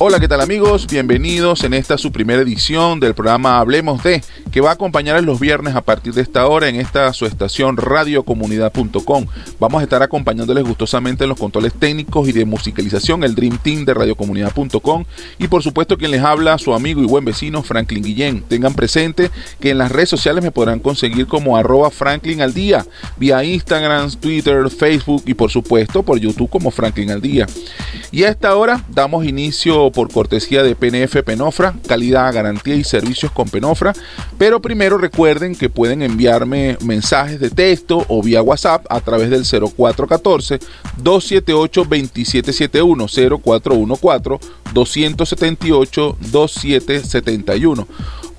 Hola, ¿qué tal amigos? Bienvenidos en esta su primera edición del programa Hablemos de, que va a acompañar los viernes a partir de esta hora en esta su estación radiocomunidad.com. Vamos a estar acompañándoles gustosamente en los controles técnicos y de musicalización, el Dream Team de radiocomunidad.com y por supuesto quien les habla, su amigo y buen vecino Franklin Guillén. Tengan presente que en las redes sociales me podrán conseguir como arroba Franklin al día, vía Instagram, Twitter, Facebook y por supuesto por YouTube como Franklin al día. Y a esta hora damos inicio por cortesía de PNF Penofra, calidad, garantía y servicios con Penofra. Pero primero recuerden que pueden enviarme mensajes de texto o vía WhatsApp a través del 0414 278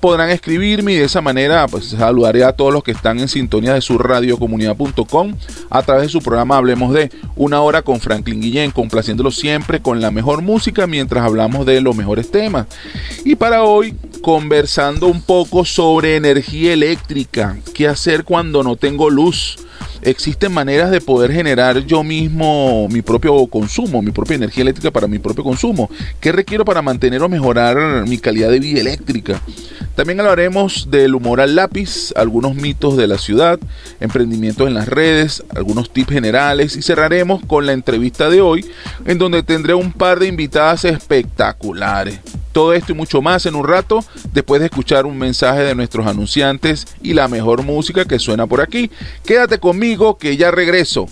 2771 0414 278 2771 podrán escribirme y de esa manera pues saludaré a todos los que están en sintonía de su radiocomunidad.com a través de su programa Hablemos de una hora con Franklin Guillén, complaciéndolo siempre con la mejor música mientras hablamos de los mejores temas. Y para hoy conversando un poco sobre energía eléctrica, qué hacer cuando no tengo luz existen maneras de poder generar yo mismo mi propio consumo, mi propia energía eléctrica para mi propio consumo. ¿Qué requiero para mantener o mejorar mi calidad de vida eléctrica? También hablaremos del humor al lápiz, algunos mitos de la ciudad, emprendimientos en las redes, algunos tips generales y cerraremos con la entrevista de hoy en donde tendré un par de invitadas espectaculares. Todo esto y mucho más en un rato después de escuchar un mensaje de nuestros anunciantes y la mejor música que suena por aquí. Quédate conmigo que ya regreso.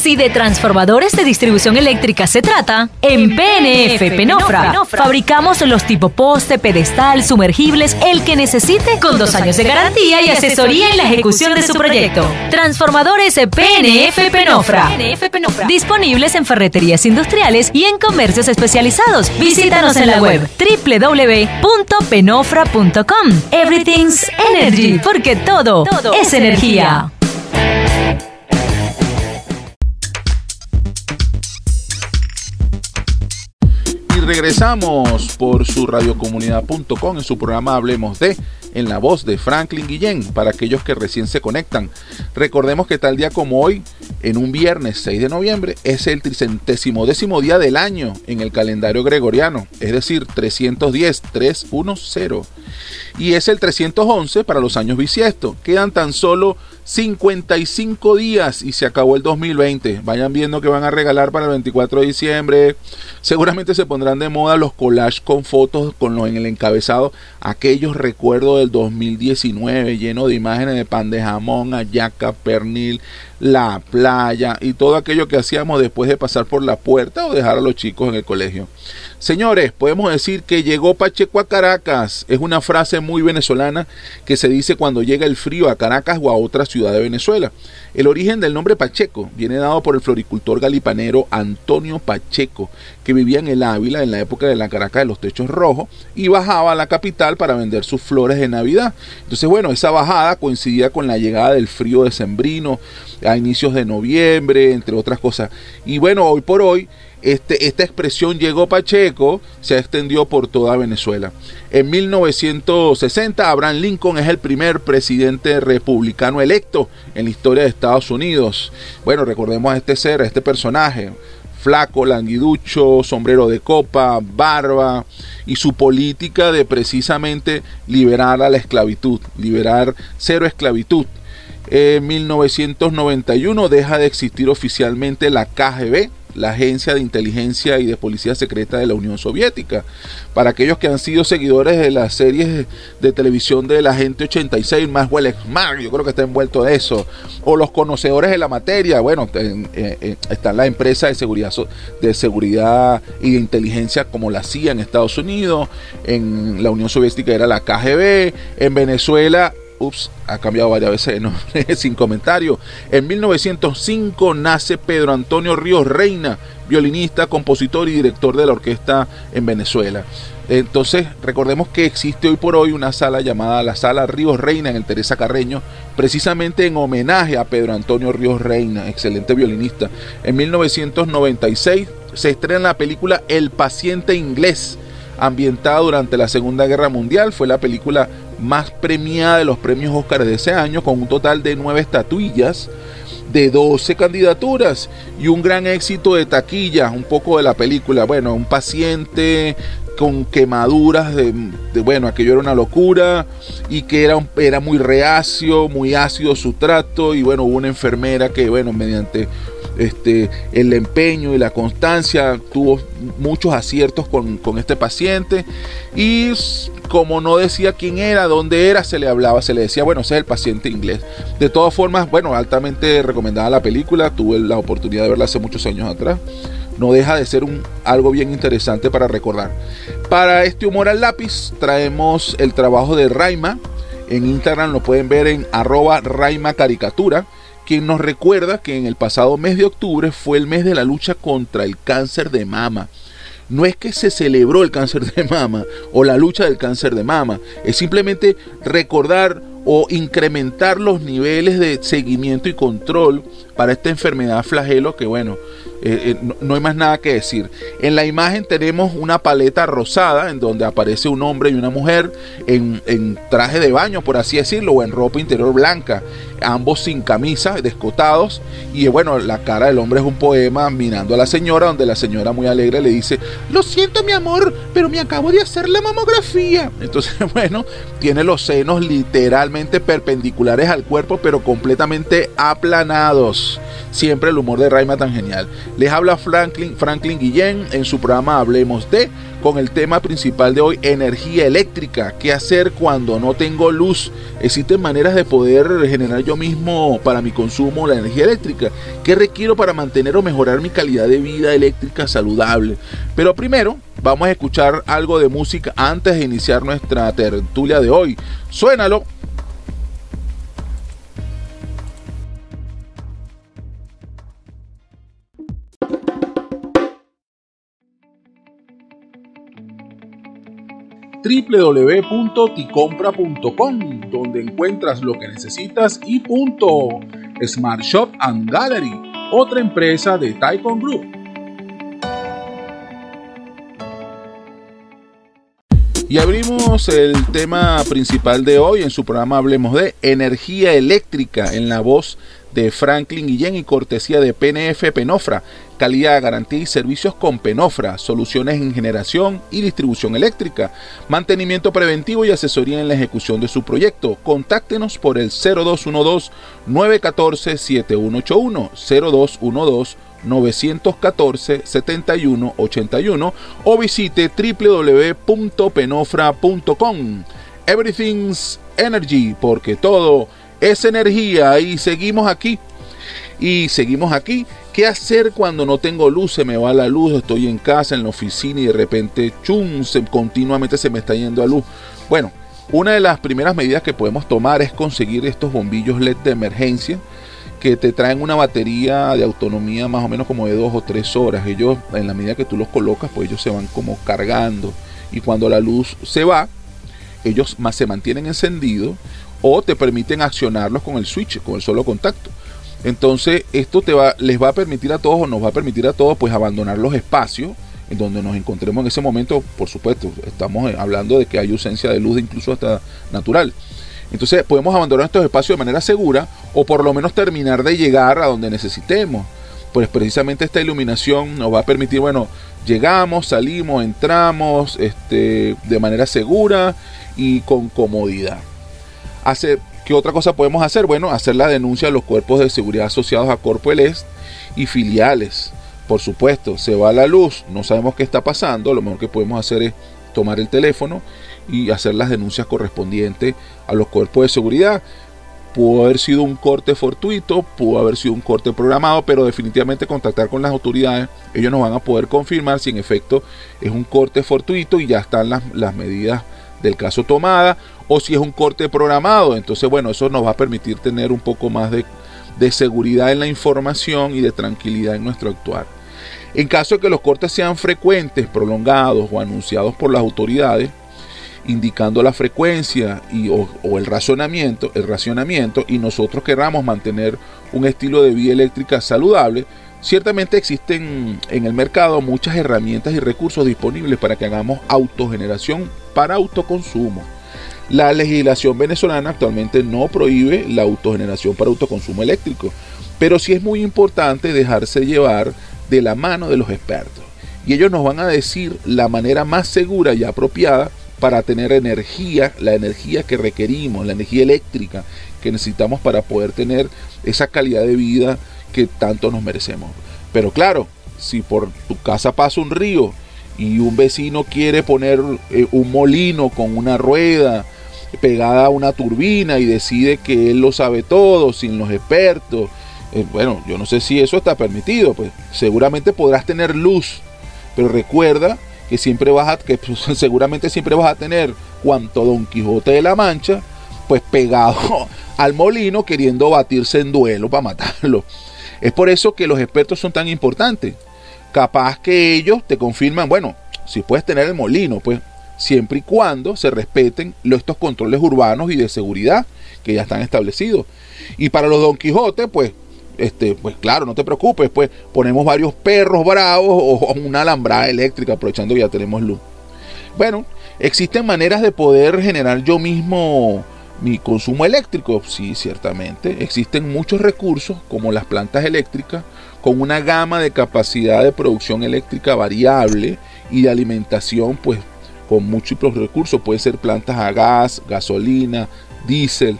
Si de transformadores de distribución eléctrica se trata, en PNF Penofra fabricamos los tipo poste, pedestal, sumergibles, el que necesite, con dos años de garantía y asesoría en la ejecución de su proyecto. Transformadores PNF Penofra. Disponibles en ferreterías industriales y en comercios especializados. Visítanos en la web www.penofra.com. Everything's Energy, porque todo, es energía. Regresamos por su radiocomunidad.com en su programa Hablemos de, en la voz de Franklin Guillén, para aquellos que recién se conectan. Recordemos que tal día como hoy, en un viernes 6 de noviembre, es el tricentésimo décimo día del año en el calendario gregoriano, es decir, 310, 310. Y es el 311 para los años bisiestos. Quedan tan solo 55 días y se acabó el 2020. Vayan viendo que van a regalar para el 24 de diciembre. Seguramente se pondrán de moda los collages con fotos con lo en el encabezado. Aquellos recuerdos del 2019 lleno de imágenes de pan de jamón, ayaca, pernil, la playa y todo aquello que hacíamos después de pasar por la puerta o dejar a los chicos en el colegio. Señores, podemos decir que llegó Pacheco a Caracas. Es una frase muy venezolana que se dice cuando llega el frío a Caracas o a otra ciudad de Venezuela. El origen del nombre Pacheco viene dado por el floricultor galipanero Antonio Pacheco, que vivía en el Ávila en la época de la Caracas de los techos rojos y bajaba a la capital para vender sus flores de Navidad. Entonces, bueno, esa bajada coincidía con la llegada del frío decembrino a inicios de noviembre, entre otras cosas. Y bueno, hoy por hoy este, esta expresión llegó Pacheco, se extendió por toda Venezuela. En 1960, Abraham Lincoln es el primer presidente republicano electo en la historia de Estados Unidos. Bueno, recordemos a este ser, a este personaje, flaco, languiducho, sombrero de copa, barba, y su política de precisamente liberar a la esclavitud, liberar cero esclavitud. En 1991 deja de existir oficialmente la KGB, la Agencia de Inteligencia y de Policía Secreta de la Unión Soviética. Para aquellos que han sido seguidores de las series de televisión de la Agente 86, más Smart, yo creo que está envuelto en eso, o los conocedores de la materia, bueno, están la empresa de seguridad, de seguridad y de inteligencia como la CIA en Estados Unidos, en la Unión Soviética era la KGB, en Venezuela ups, ha cambiado varias veces de sin comentario. En 1905 nace Pedro Antonio Ríos Reina, violinista, compositor y director de la orquesta en Venezuela. Entonces, recordemos que existe hoy por hoy una sala llamada la Sala Ríos Reina en el Teresa Carreño, precisamente en homenaje a Pedro Antonio Ríos Reina, excelente violinista. En 1996 se estrena la película El paciente inglés, ambientada durante la Segunda Guerra Mundial. Fue la película más premiada de los premios Óscar de ese año, con un total de nueve estatuillas. de 12 candidaturas y un gran éxito de taquilla, un poco de la película. Bueno, un paciente con quemaduras de, bueno, aquello era una locura y que era, era muy reacio, muy ácido su trato y bueno, hubo una enfermera que bueno, mediante este, el empeño y la constancia tuvo muchos aciertos con, este paciente y como no decía quién era, dónde era, se le hablaba, se le decía, bueno, ese es el paciente inglés. De todas formas, bueno, altamente recomendada la película, tuve la oportunidad de verla hace muchos años atrás no deja de ser un, algo bien interesante para recordar. Para este humor al lápiz traemos el trabajo de Raima. En Instagram lo pueden ver en arroba Caricatura, quien nos recuerda que en el pasado mes de octubre fue el mes de la lucha contra el cáncer de mama. No es que se celebró el cáncer de mama o la lucha del cáncer de mama, es simplemente recordar o incrementar los niveles de seguimiento y control para esta enfermedad flagelo que bueno, eh, eh, no, hay más nada que decir. En la imagen tenemos una paleta rosada en donde aparece un hombre y una mujer en, en, traje de baño, por así decirlo, o en ropa interior blanca, ambos sin camisa, descotados. Y bueno, la cara del hombre es un poema mirando a la señora, donde la señora muy alegre le dice, lo siento mi amor, pero me acabo de hacer la mamografía. Entonces, bueno, tiene los senos literalmente perpendiculares al cuerpo, pero completamente aplanados. Siempre el humor de Raima tan genial. Les habla Franklin, Franklin Guillén en su programa Hablemos de, con el tema principal de hoy, energía eléctrica. ¿Qué hacer cuando no tengo luz? ¿Existen maneras de poder generar yo mismo para mi consumo la energía eléctrica? ¿Qué requiero para mantener o mejorar mi calidad de vida eléctrica saludable? Pero primero, vamos a escuchar algo de música antes de iniciar nuestra tertulia de hoy. Suénalo www.ticompra.com, donde encuentras lo que necesitas y punto. Smart Shop and Gallery, otra empresa de Taikon Group. Y abrimos el tema principal de hoy en su programa Hablemos de energía eléctrica en la voz de Franklin Guillén y cortesía de PNF Penofra, calidad, garantía y servicios con Penofra, soluciones en generación y distribución eléctrica, mantenimiento preventivo y asesoría en la ejecución de su proyecto. Contáctenos por el 0212-914-7181, 0212-914-7181 o visite www.penofra.com. Everything's Energy, porque todo es energía y seguimos aquí. Y seguimos aquí. ¿Qué hacer cuando no tengo luz? Se me va la luz, estoy en casa, en la oficina y de repente, chum, se, continuamente se me está yendo a luz. Bueno, una de las primeras medidas que podemos tomar es conseguir estos bombillos LED de emergencia que te traen una batería de autonomía más o menos como de dos o tres horas. Ellos, en la medida que tú los colocas, pues ellos se van como cargando. Y cuando la luz se va, ellos más se mantienen encendidos o te permiten accionarlos con el switch, con el solo contacto. Entonces, esto les va a permitir a todos o nos va a permitir a todos pues abandonar los espacios en donde nos encontremos en ese momento, por supuesto, estamos hablando de que hay ausencia de luz incluso hasta natural. Entonces podemos abandonar estos espacios de manera segura o por lo menos terminar de llegar a donde necesitemos. Pues precisamente esta iluminación nos va a permitir, bueno, llegamos, salimos, entramos este, de manera segura y con comodidad. Hace, ¿Qué otra cosa podemos hacer? Bueno, hacer la denuncia a los cuerpos de seguridad asociados a Corpo El Est y filiales. Por supuesto, se va la luz, no sabemos qué está pasando, lo mejor que podemos hacer es tomar el teléfono y hacer las denuncias correspondientes a los cuerpos de seguridad. Pudo haber sido un corte fortuito, pudo haber sido un corte programado, pero definitivamente contactar con las autoridades, ellos nos van a poder confirmar si en efecto es un corte fortuito y ya están las, las medidas del caso tomada o si es un corte programado. Entonces, bueno, eso nos va a permitir tener un poco más de, seguridad en la información y de tranquilidad en nuestro actuar. En caso de que los cortes sean frecuentes, prolongados o anunciados por las autoridades, indicando la frecuencia y, o, el razonamiento, el racionamiento, y nosotros queramos mantener un estilo de vida eléctrica saludable, ciertamente existen en el mercado muchas herramientas y recursos disponibles para que hagamos autogeneración para autoconsumo. La legislación venezolana actualmente no prohíbe la autogeneración para autoconsumo eléctrico, Pero sí es muy importante dejarse llevar de la mano de los expertos. Y ellos nos van a decir la manera más segura y apropiada para tener energía, la energía que requerimos, la energía eléctrica que necesitamos para poder tener esa calidad de vida que tanto nos merecemos. Pero claro, si por tu casa pasa un río y un vecino quiere poner eh, un molino con una rueda pegada a una turbina y decide que él lo sabe todo sin los expertos, eh, bueno, yo no sé si eso está permitido, pues seguramente podrás tener luz, pero recuerda que siempre vas a, que seguramente siempre vas a tener cuanto Don Quijote de la Mancha, pues pegado al molino queriendo batirse en duelo para matarlo. Es por eso que los expertos son tan importantes. Capaz que ellos te confirman, bueno, si puedes tener el molino, pues siempre y cuando se respeten estos controles urbanos y de seguridad que ya están establecidos. Y para los Don Quijote, pues este, pues claro, no te preocupes, pues ponemos varios perros bravos o una alambrada eléctrica, aprovechando que ya tenemos luz. Bueno, existen maneras de poder generar yo mismo mi consumo eléctrico. Sí, ciertamente. Existen muchos recursos, como las plantas eléctricas, con una gama de capacidad de producción eléctrica variable y de alimentación, pues con múltiples recursos. Puede ser plantas a gas, gasolina, diésel.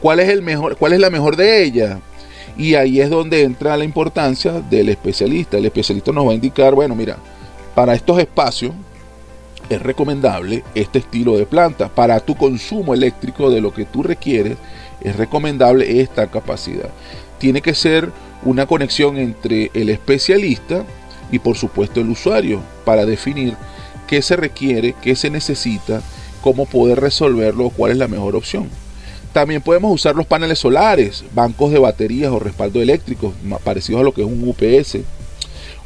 ¿Cuál es, el mejor, ¿Cuál es la mejor de ellas? Y ahí es donde entra la importancia del especialista. El especialista nos va a indicar, bueno, mira, para estos espacios es recomendable este estilo de planta. Para tu consumo eléctrico de lo que tú requieres, es recomendable esta capacidad. Tiene que ser una conexión entre el especialista y por supuesto el usuario para definir qué se requiere, qué se necesita, cómo poder resolverlo, cuál es la mejor opción. También podemos usar los paneles solares, bancos de baterías o respaldo eléctricos, parecidos a lo que es un UPS,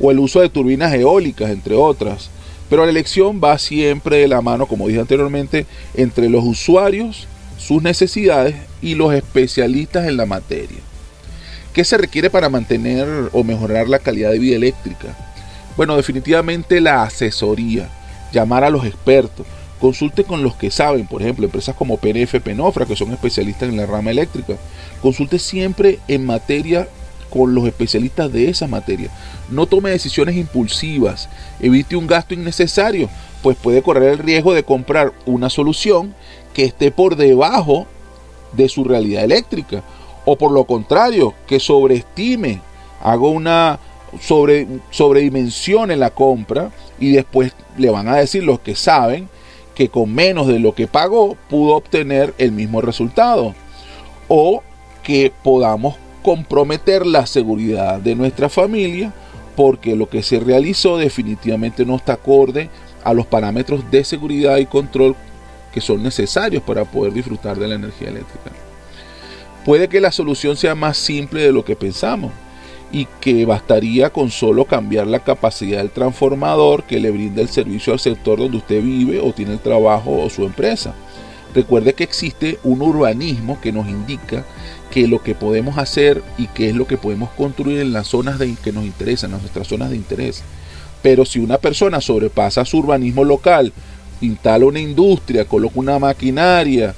o el uso de turbinas eólicas, entre otras. Pero la elección va siempre de la mano, como dije anteriormente, entre los usuarios, sus necesidades y los especialistas en la materia. ¿Qué se requiere para mantener o mejorar la calidad de vida eléctrica? Bueno, definitivamente la asesoría, llamar a los expertos, Consulte con los que saben, por ejemplo, empresas como PNF, Penofra, que son especialistas en la rama eléctrica. Consulte siempre en materia con los especialistas de esa materia. No tome decisiones impulsivas, evite un gasto innecesario, pues puede correr el riesgo de comprar una solución que esté por debajo de su realidad eléctrica. O por lo contrario, que sobreestime, haga una sobre, sobredimensione la compra y después le van a decir los que saben que con menos de lo que pagó pudo obtener el mismo resultado. O que podamos comprometer la seguridad de nuestra familia porque lo que se realizó definitivamente no está acorde a los parámetros de seguridad y control que son necesarios para poder disfrutar de la energía eléctrica. Puede que la solución sea más simple de lo que pensamos y que bastaría con solo cambiar la capacidad del transformador que le brinda el servicio al sector donde usted vive o tiene el trabajo o su empresa. Recuerde que existe un urbanismo que nos indica que lo que podemos hacer y qué es lo que podemos construir en las zonas de, que nos interesan, en nuestras zonas de interés. Pero si una persona sobrepasa su urbanismo local, instala una industria, coloca una maquinaria,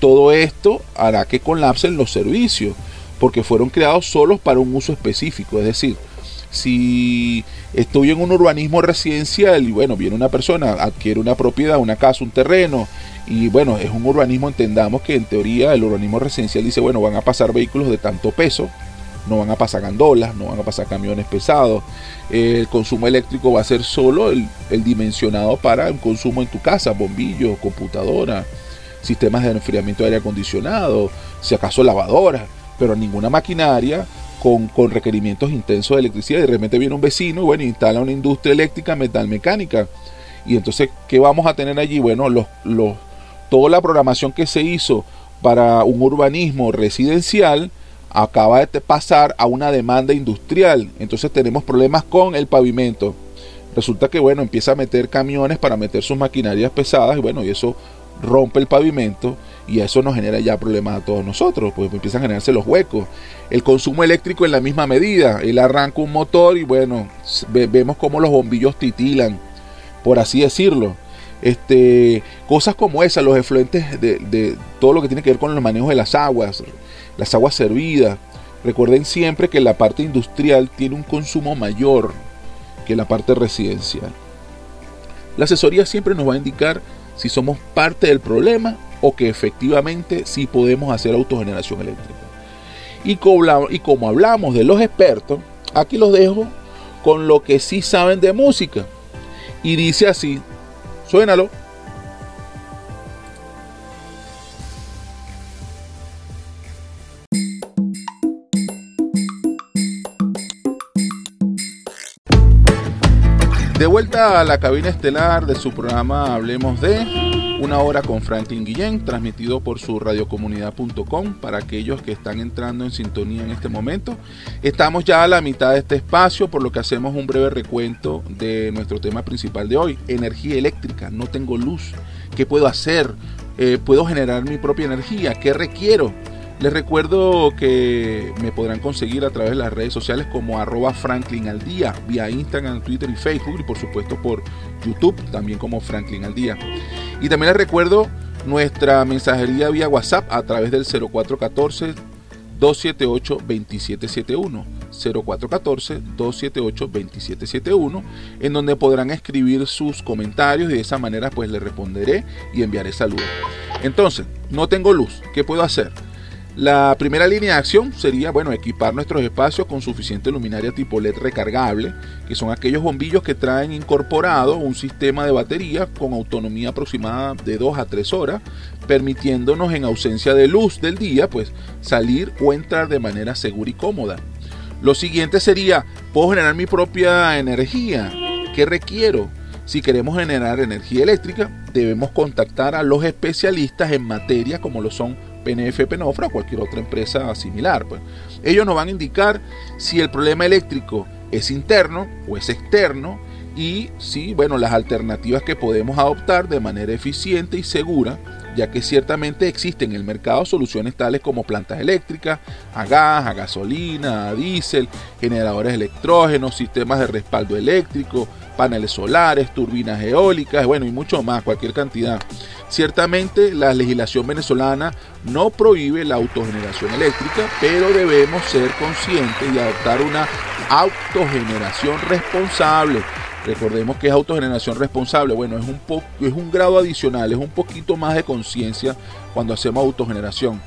todo esto hará que colapsen los servicios porque fueron creados solos para un uso específico. Es decir, si estoy en un urbanismo residencial y bueno, viene una persona, adquiere una propiedad, una casa, un terreno, y bueno, es un urbanismo, entendamos que en teoría el urbanismo residencial dice, bueno, van a pasar vehículos de tanto peso, no van a pasar gandolas, no van a pasar camiones pesados, el consumo eléctrico va a ser solo el, el dimensionado para el consumo en tu casa, bombillos, computadora, sistemas de enfriamiento de aire acondicionado, si acaso lavadoras pero ninguna maquinaria con, con, requerimientos intensos de electricidad. De repente viene un vecino y bueno, instala una industria eléctrica metalmecánica. Y entonces, ¿qué vamos a tener allí? Bueno, los, los, toda la programación que se hizo para un urbanismo residencial acaba de pasar a una demanda industrial. Entonces tenemos problemas con el pavimento. Resulta que bueno, empieza a meter camiones para meter sus maquinarias pesadas y bueno, y eso rompe el pavimento y eso nos genera ya problemas a todos nosotros, pues empiezan a generarse los huecos. El consumo eléctrico en la misma medida, él arranca un motor y bueno, vemos como los bombillos titilan, por así decirlo. Este, cosas como esas, los efluentes de, de todo lo que tiene que ver con los manejos de las aguas, las aguas servidas, Recuerden siempre que la parte industrial tiene un consumo mayor que la parte residencial. La asesoría siempre nos va a indicar si somos parte del problema o que efectivamente sí podemos hacer autogeneración eléctrica. Y como, y como hablamos de los expertos, aquí los dejo con lo que sí saben de música. Y dice así, suénalo. De vuelta a la cabina estelar de su programa Hablemos de una hora con Franklin Guillén, transmitido por su radiocomunidad.com para aquellos que están entrando en sintonía en este momento. Estamos ya a la mitad de este espacio, por lo que hacemos un breve recuento de nuestro tema principal de hoy, energía eléctrica. No tengo luz. ¿Qué puedo hacer? Eh, ¿Puedo generar mi propia energía? ¿Qué requiero? Les recuerdo que me podrán conseguir a través de las redes sociales como arroba Franklin al día, vía Instagram, Twitter y Facebook y por supuesto por YouTube, también como Franklin al día. Y también les recuerdo nuestra mensajería vía WhatsApp a través del 0414 278 2771 0414 278 2771 en donde podrán escribir sus comentarios y de esa manera pues les responderé y enviaré saludos. Entonces, no tengo luz, ¿qué puedo hacer? La primera línea de acción sería, bueno, equipar nuestros espacios con suficiente luminaria tipo LED recargable, que son aquellos bombillos que traen incorporado un sistema de batería con autonomía aproximada de 2 a 3 horas, permitiéndonos en ausencia de luz del día, pues salir o entrar de manera segura y cómoda. Lo siguiente sería, ¿puedo generar mi propia energía? ¿Qué requiero? Si queremos generar energía eléctrica, debemos contactar a los especialistas en materia como lo son PNF, Penofra o cualquier otra empresa similar. Pues. Ellos nos van a indicar si el problema eléctrico es interno o es externo y si, bueno, las alternativas que podemos adoptar de manera eficiente y segura, ya que ciertamente existen en el mercado soluciones tales como plantas eléctricas, a gas, a gasolina, a diésel, generadores electrógenos, sistemas de respaldo eléctrico, paneles solares, turbinas eólicas, bueno, y mucho más, cualquier cantidad. Ciertamente la legislación venezolana no prohíbe la autogeneración eléctrica, pero debemos ser conscientes y adoptar una autogeneración responsable. Recordemos que es autogeneración responsable. Bueno, es un, es un grado adicional, es un poquito más de conciencia cuando hacemos autogeneración.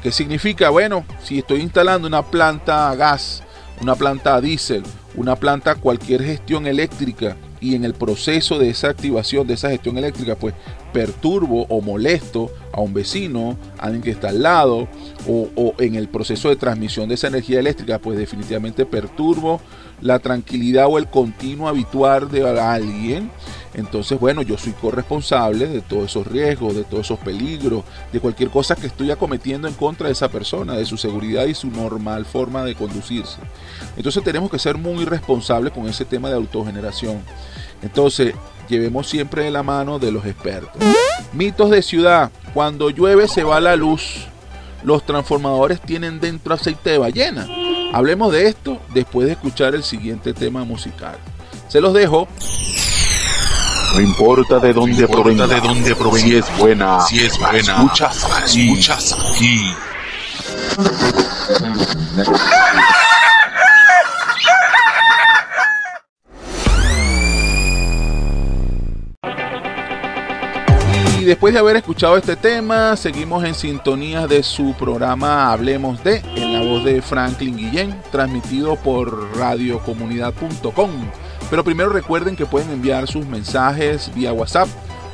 ¿Qué significa? Bueno, si estoy instalando una planta a gas, una planta a diésel, una planta cualquier gestión eléctrica y en el proceso de esa activación de esa gestión eléctrica, pues perturbo o molesto a un vecino, a alguien que está al lado, o, en el proceso de transmisión de esa energía eléctrica, pues definitivamente perturbo la tranquilidad o el continuo habitual de alguien. Entonces, bueno, yo soy corresponsable de todos esos riesgos, de todos esos peligros, de cualquier cosa que estoy acometiendo en contra de esa persona, de su seguridad y su normal forma de conducirse. Entonces tenemos que ser muy responsables con ese tema de autogeneración. Entonces, llevemos siempre de la mano de los expertos. Mitos de ciudad. Cuando llueve se va la luz. Los transformadores tienen dentro aceite de ballena. Hablemos de esto después de escuchar el siguiente tema musical. Se los dejo. No importa de dónde provenga, de dónde provenga, si es buena, si es buena, escuchas, escuchas aquí. Después de haber escuchado este tema, seguimos en sintonía de su programa Hablemos de, en la voz de Franklin Guillén, transmitido por radiocomunidad.com. Pero primero recuerden que pueden enviar sus mensajes vía WhatsApp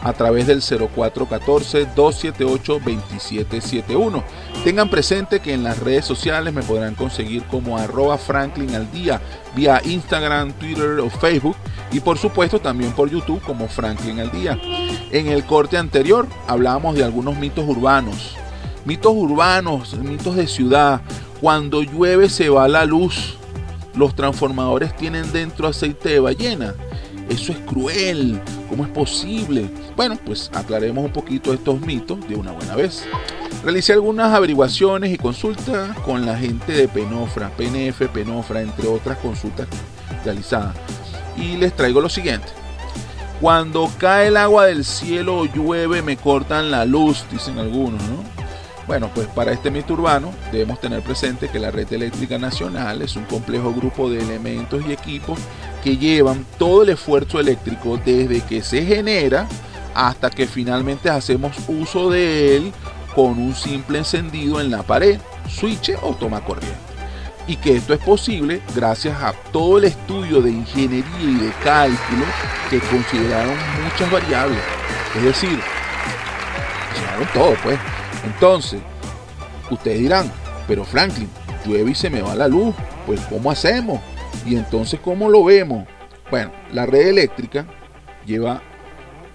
a través del 0414-278-2771. Tengan presente que en las redes sociales me podrán conseguir como arroba Franklin al día vía Instagram, Twitter o Facebook y por supuesto también por YouTube como Franklin al día. En el corte anterior hablábamos de algunos mitos urbanos. Mitos urbanos, mitos de ciudad. Cuando llueve se va la luz. Los transformadores tienen dentro aceite de ballena. Eso es cruel. ¿Cómo es posible? Bueno, pues aclaremos un poquito estos mitos de una buena vez. Realicé algunas averiguaciones y consultas con la gente de Penofra, PNF, Penofra, entre otras consultas realizadas. Y les traigo lo siguiente. Cuando cae el agua del cielo o llueve me cortan la luz, dicen algunos, ¿no? Bueno, pues para este mito urbano debemos tener presente que la red eléctrica nacional es un complejo grupo de elementos y equipos que llevan todo el esfuerzo eléctrico desde que se genera hasta que finalmente hacemos uso de él con un simple encendido en la pared, switch o toma corriente. Y que esto es posible gracias a todo el estudio de ingeniería y de cálculo que consideraron muchas variables. Es decir, consideraron todo, pues. Entonces, ustedes dirán, pero Franklin, llueve y se me va la luz, pues ¿cómo hacemos? Y entonces, ¿cómo lo vemos? Bueno, la red eléctrica lleva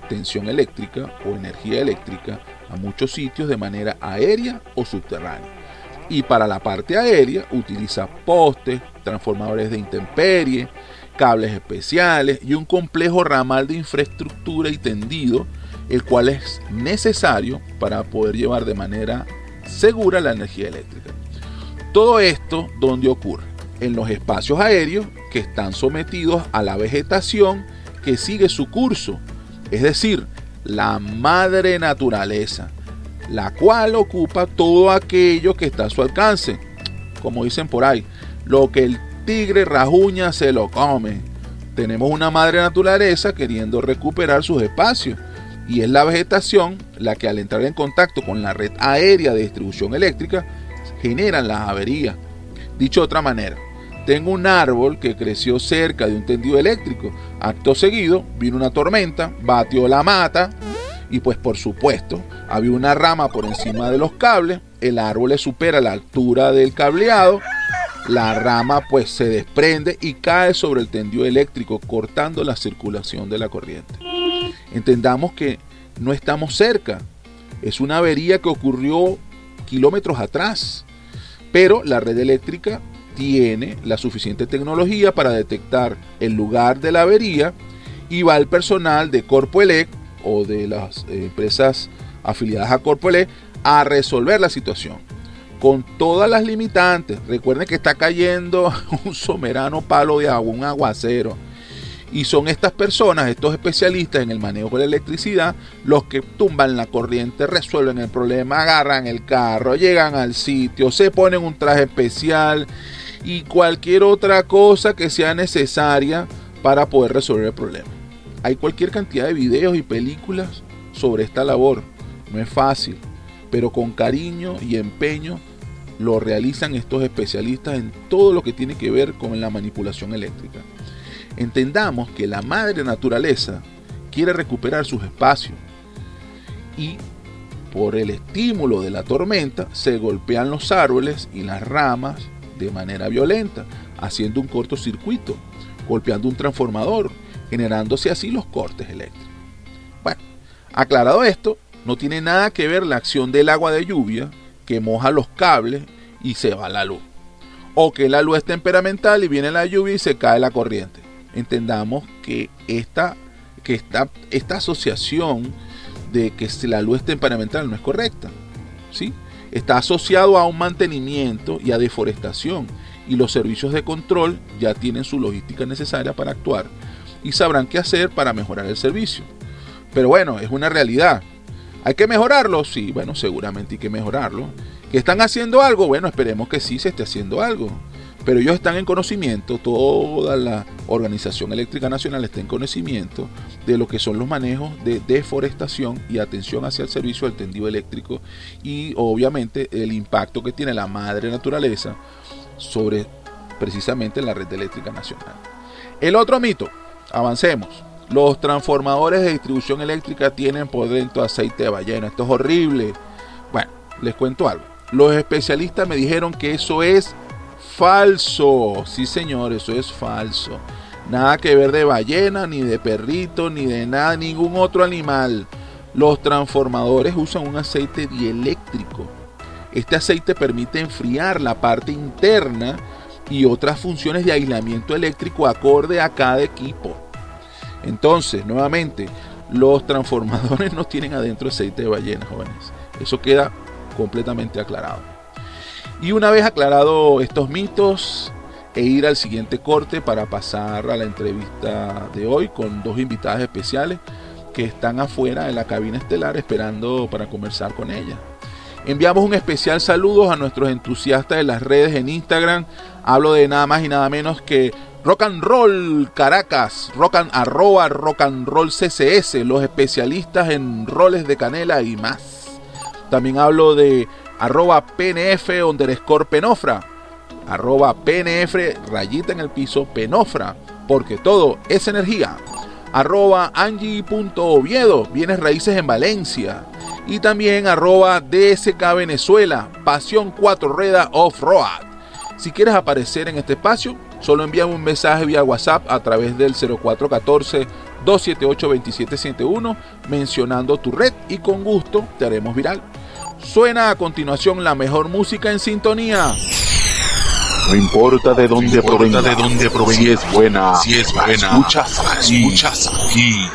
tensión eléctrica o energía eléctrica a muchos sitios de manera aérea o subterránea. Y para la parte aérea utiliza postes, transformadores de intemperie, cables especiales y un complejo ramal de infraestructura y tendido, el cual es necesario para poder llevar de manera segura la energía eléctrica. Todo esto, ¿dónde ocurre? En los espacios aéreos que están sometidos a la vegetación que sigue su curso, es decir, la madre naturaleza, la cual ocupa todo aquello que está a su alcance. Como dicen por ahí, lo que el tigre rajuña se lo come. Tenemos una madre naturaleza queriendo recuperar sus espacios y es la vegetación la que al entrar en contacto con la red aérea de distribución eléctrica generan las averías. Dicho de otra manera, tengo un árbol que creció cerca de un tendido eléctrico. Acto seguido, vino una tormenta, batió la mata y pues por supuesto, había una rama por encima de los cables, el árbol le supera la altura del cableado, la rama pues se desprende y cae sobre el tendido eléctrico cortando la circulación de la corriente. Entendamos que no estamos cerca, es una avería que ocurrió kilómetros atrás, pero la red eléctrica tiene la suficiente tecnología para detectar el lugar de la avería y va el personal de Corpoelec o de las empresas afiliadas a Corpoelec a resolver la situación con todas las limitantes. Recuerden que está cayendo un somerano palo de agua, un aguacero. Y son estas personas, estos especialistas en el manejo de la electricidad, los que tumban la corriente, resuelven el problema, agarran el carro, llegan al sitio, se ponen un traje especial y cualquier otra cosa que sea necesaria para poder resolver el problema. Hay cualquier cantidad de videos y películas sobre esta labor. No es fácil, pero con cariño y empeño lo realizan estos especialistas en todo lo que tiene que ver con la manipulación eléctrica. Entendamos que la madre naturaleza quiere recuperar sus espacios y por el estímulo de la tormenta se golpean los árboles y las ramas de manera violenta, haciendo un cortocircuito, golpeando un transformador, generándose así los cortes eléctricos. Bueno, aclarado esto, no tiene nada que ver la acción del agua de lluvia que moja los cables y se va la luz. O que la luz es temperamental y viene la lluvia y se cae la corriente. Entendamos que esta, que esta, asociación de que la luz es temperamental no es correcta. ¿sí? Está asociado a un mantenimiento y a deforestación y los servicios de control ya tienen su logística necesaria para actuar y sabrán qué hacer para mejorar el servicio. Pero bueno, es una realidad. ¿Hay que mejorarlo? Sí, bueno, seguramente hay que mejorarlo. ¿Que están haciendo algo? Bueno, esperemos que sí se esté haciendo algo pero ellos están en conocimiento, toda la Organización Eléctrica Nacional está en conocimiento de lo que son los manejos de deforestación y atención hacia el servicio del tendido eléctrico y obviamente el impacto que tiene la madre naturaleza sobre precisamente la red eléctrica nacional. El otro mito, avancemos. Los transformadores de distribución eléctrica tienen por dentro aceite de ballena. Esto es horrible. Bueno, les cuento algo. Los especialistas me dijeron que eso es falso. Sí, señor, eso es falso. Nada que ver de ballena, ni de perrito, ni de nada, ningún otro animal. Los transformadores usan un aceite dieléctrico. Este aceite permite enfriar la parte interna y otras funciones de aislamiento eléctrico acorde a cada equipo. Entonces, nuevamente, los transformadores no tienen adentro aceite de ballena, jóvenes. Eso queda completamente aclarado. Y una vez aclarado estos mitos, e ir al siguiente corte para pasar a la entrevista de hoy con dos invitadas especiales que están afuera de la cabina estelar esperando para conversar con ella. Enviamos un especial saludo a nuestros entusiastas de las redes en Instagram. Hablo de nada más y nada menos que Rock and Roll Caracas, rock and, arroba rock and roll CCS, los especialistas en roles de canela y más. También hablo de arroba PNF underscore penofra, arroba PNF rayita en el piso penofra, porque todo es energía. Arroba Angie.oviedo, bienes raíces en Valencia. Y también arroba DSK Venezuela, Pasión 4 Rueda Off-Road. Si quieres aparecer en este espacio, solo envíame un mensaje vía WhatsApp a través del 0414 278 2771 mencionando tu red y con gusto te haremos viral. Suena a continuación la mejor música en sintonía. No importa de dónde provenga, de dónde provenga, si es buena, si es buena, escuchas aquí, escuchas aquí.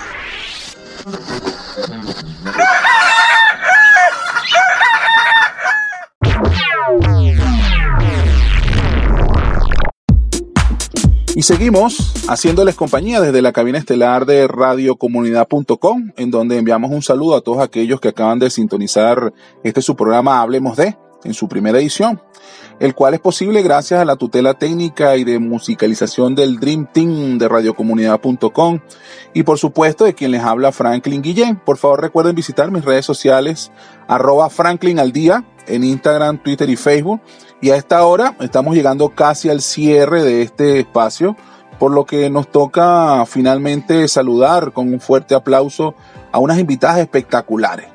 Y seguimos haciéndoles compañía desde la cabina estelar de radiocomunidad.com, en donde enviamos un saludo a todos aquellos que acaban de sintonizar este su programa Hablemos de, en su primera edición, el cual es posible gracias a la tutela técnica y de musicalización del Dream Team de radiocomunidad.com y por supuesto de quien les habla Franklin Guillén. Por favor recuerden visitar mis redes sociales arroba Franklin al día en Instagram, Twitter y Facebook y a esta hora estamos llegando casi al cierre de este espacio, por lo que nos toca finalmente saludar con un fuerte aplauso a unas invitadas espectaculares,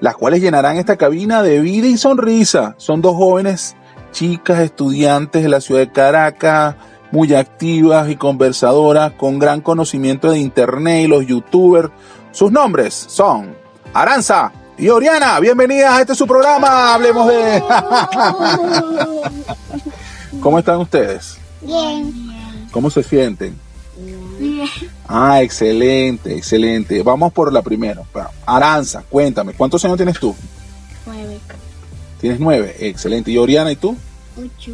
las cuales llenarán esta cabina de vida y sonrisa. Son dos jóvenes chicas estudiantes de la ciudad de Caracas, muy activas y conversadoras, con gran conocimiento de internet y los youtubers. Sus nombres son Aranza, y Oriana, bienvenidas a este su programa. Hablemos de. ¿Cómo están ustedes? Bien. ¿Cómo se sienten? Bien. Ah, excelente, excelente. Vamos por la primera. Aranza, cuéntame, ¿cuántos años tienes tú? Nueve. Tienes nueve, excelente. ¿Y Oriana y tú? Ocho.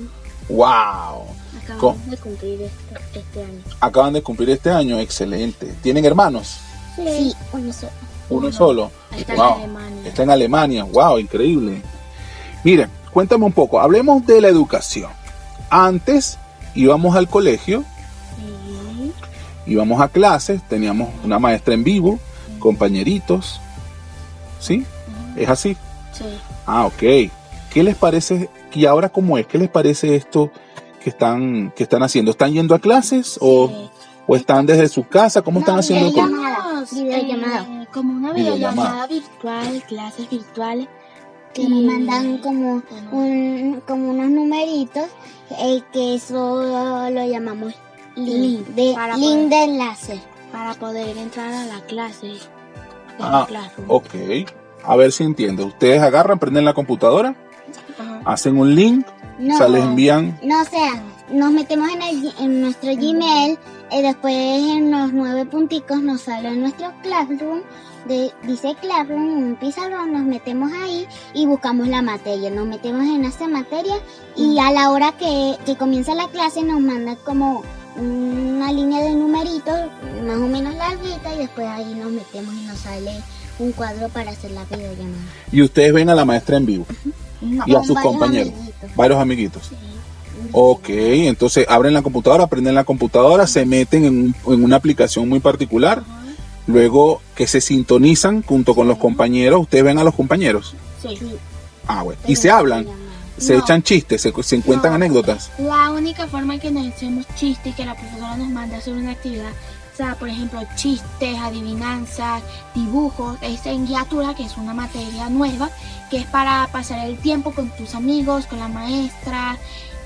¡Wow! Acabamos de cumplir este, este, año. Acaban de cumplir este año, excelente. ¿Tienen hermanos? Sí, uno solo. Uno solo. Está Wow. en Alemania. Está en Alemania. Wow, increíble. Miren, cuéntame un poco. Hablemos de la educación. Antes íbamos al colegio, Sí. íbamos a clases, teníamos una maestra en vivo, compañeritos. ¿Sí? ¿Es así? Sí. Ah, ok. ¿Qué les parece? ¿Y ahora cómo es? ¿Qué les parece esto que están, que están haciendo? ¿Están yendo a clases o, Sí. o están desde su casa? ¿Cómo están haciendo? el co- Videollamada. Videollamada. eh, como una Videollamada. videollamada virtual, clases virtuales. Que Y- nos mandan como, un, como unos numeritos eh, que eso lo llamamos link, de, para link poder- de enlace. para poder entrar a la clase. Ah, ok. A ver si entiendo. Ustedes agarran, prenden la computadora, Ajá. hacen un link, No, o sea, les envían. no, o sea, nos metemos en, el, en nuestro Gmail y después en los nueve punticos nos sale nuestro Classroom, de, dice Classroom, un pizarrón, nos metemos ahí y buscamos la materia, nos metemos en esa materia y a la hora que, que comienza la clase nos manda como una línea de numeritos más o menos larguita y después ahí nos metemos y nos sale un cuadro para hacer la videollamada. Y ustedes ven a la maestra en vivo y a sus compañeros, amiguitos. varios amiguitos. Ok, entonces abren la computadora, prenden la computadora, se meten en, un- en una aplicación muy particular, luego que se sintonizan junto con los compañeros, ustedes ven a los compañeros. Sí. Ah, bueno. Y se hablan, se No. echan chistes, se, se encuentran No. anécdotas. La única forma en que nos hacemos chistes y que la profesora nos manda a hacer una actividad, o sea, por ejemplo, chistes, adivinanzas, dibujos, es en guiatura, que es una materia nueva, que es para pasar el tiempo con tus amigos, con la maestra,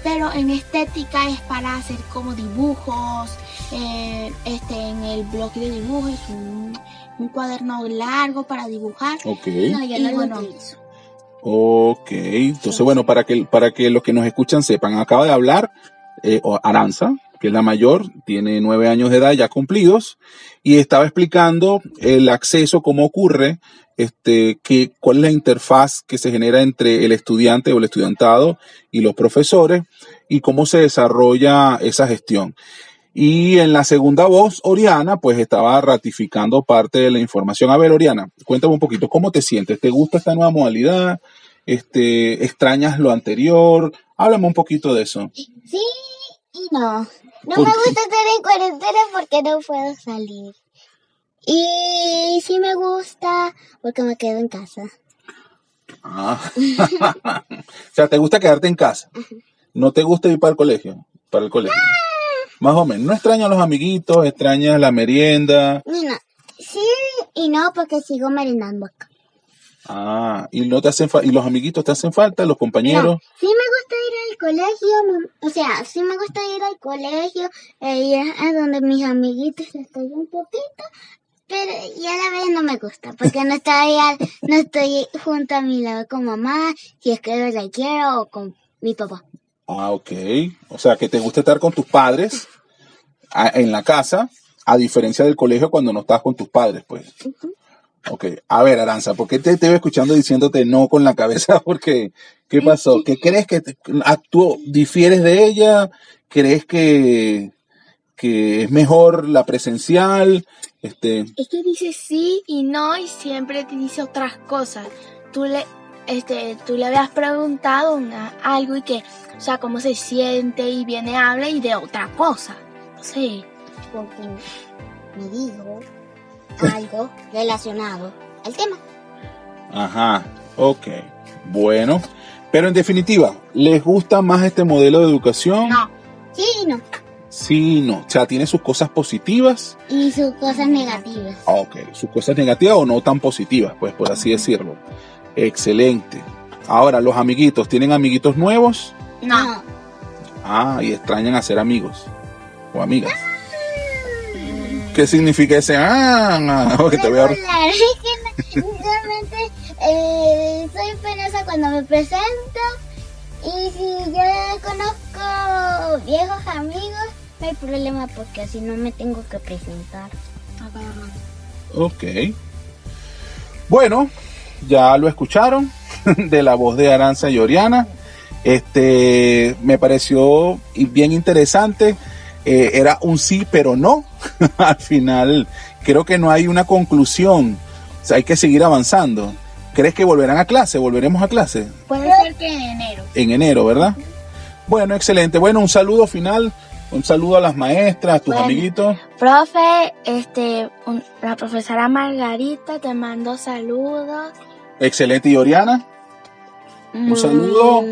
pero en estética es para hacer como dibujos, eh, este, en el bloque de dibujos es un, un cuaderno largo para dibujar. Ok. No, yo bueno. Ok, entonces bueno, para que, para que los que nos escuchan sepan, acaba de hablar eh, Aranza, que es la mayor, tiene nueve años de edad ya cumplidos, y estaba explicando el acceso, cómo ocurre, este, que, cuál es la interfaz que se genera entre el estudiante o el estudiantado y los profesores, y cómo se desarrolla esa gestión. Y en la segunda voz, Oriana, pues estaba ratificando parte de la información. A ver, Oriana, cuéntame un poquito, ¿cómo te sientes? ¿Te gusta esta nueva modalidad? Este, ¿Extrañas lo anterior? Háblame un poquito de eso. Sí y no. No ¿Por me gusta estar en cuarentena porque no puedo salir. Y sí me gusta porque me quedo en casa. Ah. o sea, ¿te gusta quedarte en casa? ¿No te gusta ir para el colegio? Para el colegio. Más o menos. ¿No extrañas a los amiguitos? ¿Extrañas la merienda? No. Sí y no porque sigo merendando acá. Ah, ¿y no te hacen fa- y los amiguitos te hacen falta, los No, compañeros? sí me gusta ir al colegio, o sea, sí me gusta ir al colegio, e ir a donde mis amiguitos estoy un poquito, pero y a la vez no me gusta, porque no estoy, no estoy junto a mi lado con mamá, si es que no la quiero, o con mi papá. Ah, ok. O sea, que te gusta estar con tus padres a- en la casa, a diferencia del colegio cuando no estás con tus padres, pues. Ok. A ver, Aranza, ¿por qué te te veo escuchando diciéndote no con la cabeza? Porque, ¿qué pasó? ¿Qué crees que te- actúo, difieres de ella? ¿Crees que, que es mejor la presencial? Este, Es que dice sí y no y siempre te dice otras cosas. Tú le, este, tú le habías preguntado una- algo y que, o sea, cómo se siente y viene, habla y de otra cosa. Sí. Porque me dijo algo relacionado al tema. Ajá, ok. Bueno, pero en definitiva, ¿les gusta más este modelo de educación? No. Sí y no, Sí, no. O sea, tiene sus cosas positivas, y sus cosas negativas. ah, ok, sus cosas negativas o no tan positivas, pues por así decirlo. Excelente. Ahora, los amiguitos, ¿tienen amiguitos nuevos? No. Ah, y extrañan hacer amigos o amigas. ¿Qué significa ese? Ah, porque te veo. Regular, es que no- realmente eh, soy penosa cuando me presento y si yo conozco viejos amigos no hay problema porque así no me tengo que presentar. Ok. Bueno, ya lo escucharon de la voz de Aranza y Oriana. Este me pareció bien interesante. Eh, era un sí, pero no. Al final, creo que no hay una conclusión. O sea, hay que seguir avanzando. ¿Crees que volverán a clase? ¿Volveremos a clase? Puede ser que en enero. En enero, ¿verdad? Bueno, excelente. Bueno, un saludo final. Un saludo a las maestras, a tus Bueno. amiguitos. Profe, este, un- la profesora Margarita te mando saludos. Excelente. ¿Y Oriana? Un saludo.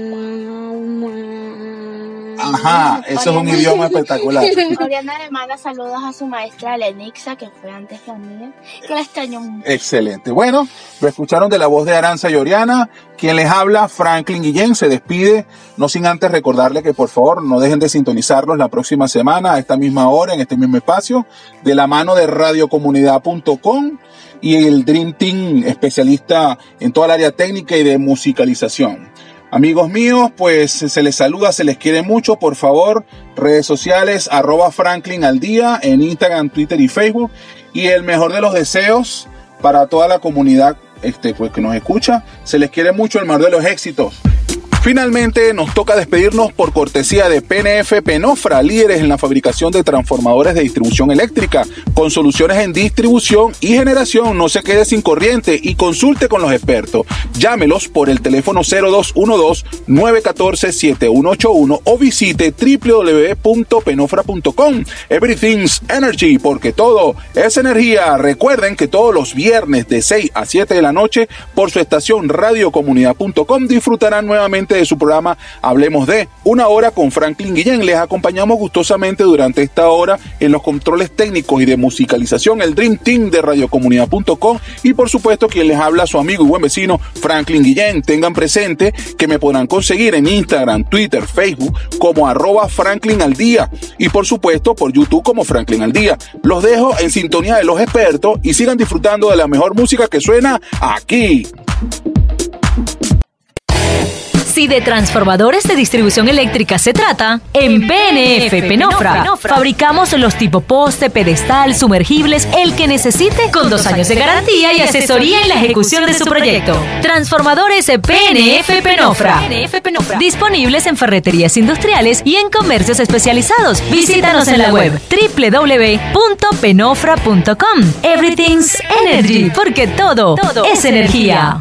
Ajá, eso es un idioma espectacular. Oriana le manda saludos a su maestra Lenixa, que fue antes que a mí, que la extraño mucho. Excelente. Bueno, lo escucharon de la voz de Aranza y Oriana. Quien les habla, Franklin Guillén, se despide. No sin antes recordarle que por favor no dejen de sintonizarlos la próxima semana a esta misma hora, en este mismo espacio, de la mano de radiocomunidad.com y el Dream Team especialista en toda el área técnica y de musicalización. Amigos míos, pues se les saluda, se les quiere mucho, por favor, redes sociales, arroba Franklin al día, en Instagram, Twitter y Facebook, y el mejor de los deseos para toda la comunidad este, pues, que nos escucha, se les quiere mucho, el mejor de los éxitos. Finalmente nos toca despedirnos por cortesía de PNF Penofra, líderes en la fabricación de transformadores de distribución eléctrica, con soluciones en distribución y generación. No se quede sin corriente y consulte con los expertos. Llámelos por el teléfono 0212-914-7181 o visite www.penofra.com. Everything's Energy, porque todo es energía. Recuerden que todos los viernes de 6 a 7 de la noche por su estación radiocomunidad.com disfrutarán nuevamente de su programa Hablemos de una hora con Franklin Guillén. Les acompañamos gustosamente durante esta hora en los controles técnicos y de musicalización, el Dream Team de radiocomunidad.com y por supuesto quien les habla su amigo y buen vecino Franklin Guillén. Tengan presente que me podrán conseguir en Instagram, Twitter, Facebook como arroba Franklin al día y por supuesto por YouTube como Franklin al día. Los dejo en sintonía de los expertos y sigan disfrutando de la mejor música que suena aquí. Si de transformadores de distribución eléctrica se trata, en PNF Penofra fabricamos los tipo poste, pedestal, sumergibles, el que necesite, con dos años de garantía y asesoría en la ejecución de su proyecto. Transformadores PNF Penofra. Disponibles en ferreterías industriales y en comercios especializados. Visítanos en la web www.penofra.com. Everything's Energy, porque todo, es energía.